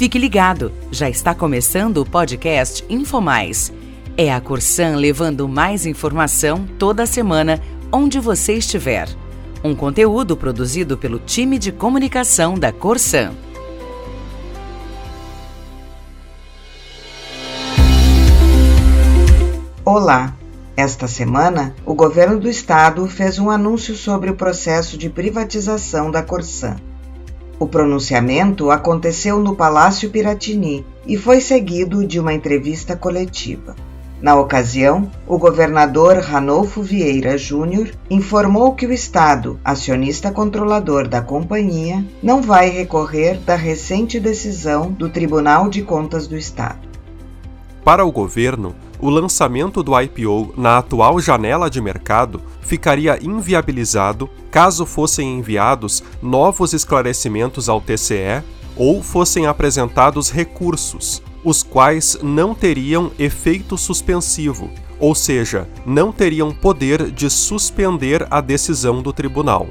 Fique ligado, já está começando o podcast InfoMais. É a Corsan levando mais informação toda semana, onde você estiver. Um conteúdo produzido pelo time de comunicação da Corsan. Olá! Esta semana, o governo do estado fez um anúncio sobre o processo de privatização da Corsan. O pronunciamento aconteceu no Palácio Piratini e foi seguido de uma entrevista coletiva. Na ocasião, o governador Ranolfo Vieira Júnior informou que o Estado, acionista controlador da companhia, não vai recorrer da recente decisão do Tribunal de Contas do Estado. Para o governo, o lançamento do IPO na atual janela de mercado ficaria inviabilizado caso fossem enviados novos esclarecimentos ao TCE ou fossem apresentados recursos, os quais não teriam efeito suspensivo, ou seja, não teriam poder de suspender a decisão do tribunal.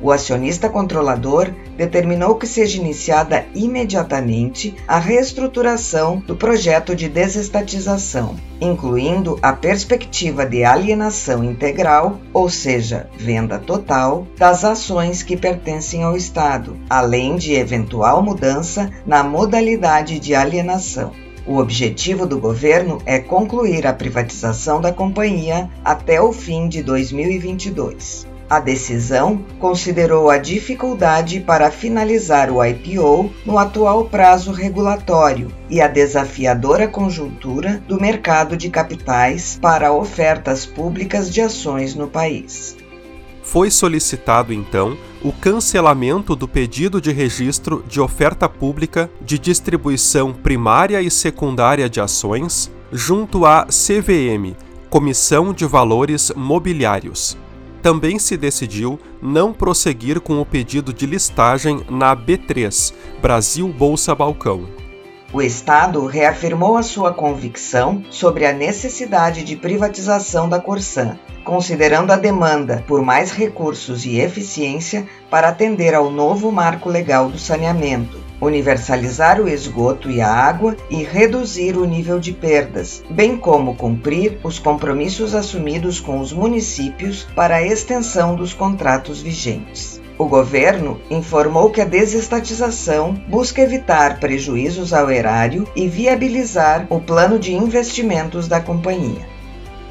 O acionista controlador determinou que seja iniciada imediatamente a reestruturação do projeto de desestatização, incluindo a perspectiva de alienação integral, ou seja, venda total, das ações que pertencem ao Estado, além de eventual mudança na modalidade de alienação. O objetivo do governo é concluir a privatização da companhia até o fim de 2022. A decisão considerou a dificuldade para finalizar o IPO no atual prazo regulatório e a desafiadora conjuntura do mercado de capitais para ofertas públicas de ações no país. Foi solicitado então o cancelamento do pedido de registro de oferta pública de distribuição primária e secundária de ações junto à CVM, Comissão de Valores Mobiliários também se decidiu não prosseguir com o pedido de listagem na B3, Brasil Bolsa Balcão. O Estado reafirmou a sua convicção sobre a necessidade de privatização da Corsan, considerando a demanda por mais recursos e eficiência para atender ao novo marco legal do saneamento, universalizar o esgoto e a água e reduzir o nível de perdas, bem como cumprir os compromissos assumidos com os municípios para a extensão dos contratos vigentes. O governo informou que a desestatização busca evitar prejuízos ao erário e viabilizar o plano de investimentos da companhia.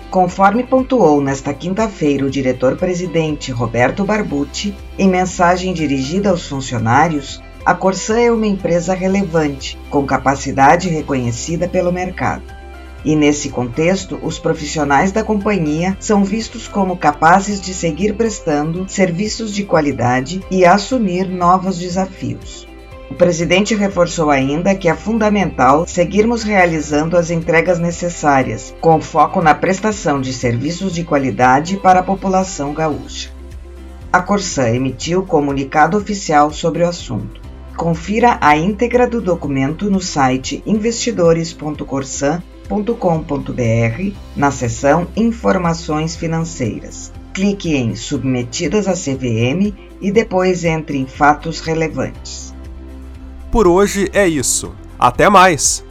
Conforme pontuou nesta quinta-feira o diretor-presidente Roberto Barbucci, em mensagem dirigida aos funcionários, a Corsan é uma empresa relevante, com capacidade reconhecida pelo mercado. E nesse contexto, os profissionais da companhia são vistos como capazes de seguir prestando serviços de qualidade e assumir novos desafios. O presidente reforçou ainda que é fundamental seguirmos realizando as entregas necessárias, com foco na prestação de serviços de qualidade para a população gaúcha. A Corsan emitiu comunicado oficial sobre o assunto. Confira a íntegra do documento no site investidores.corsan.com.br na seção Informações Financeiras. Clique em Submetidas a CVM e depois entre em Fatos Relevantes. Por hoje é isso. Até mais!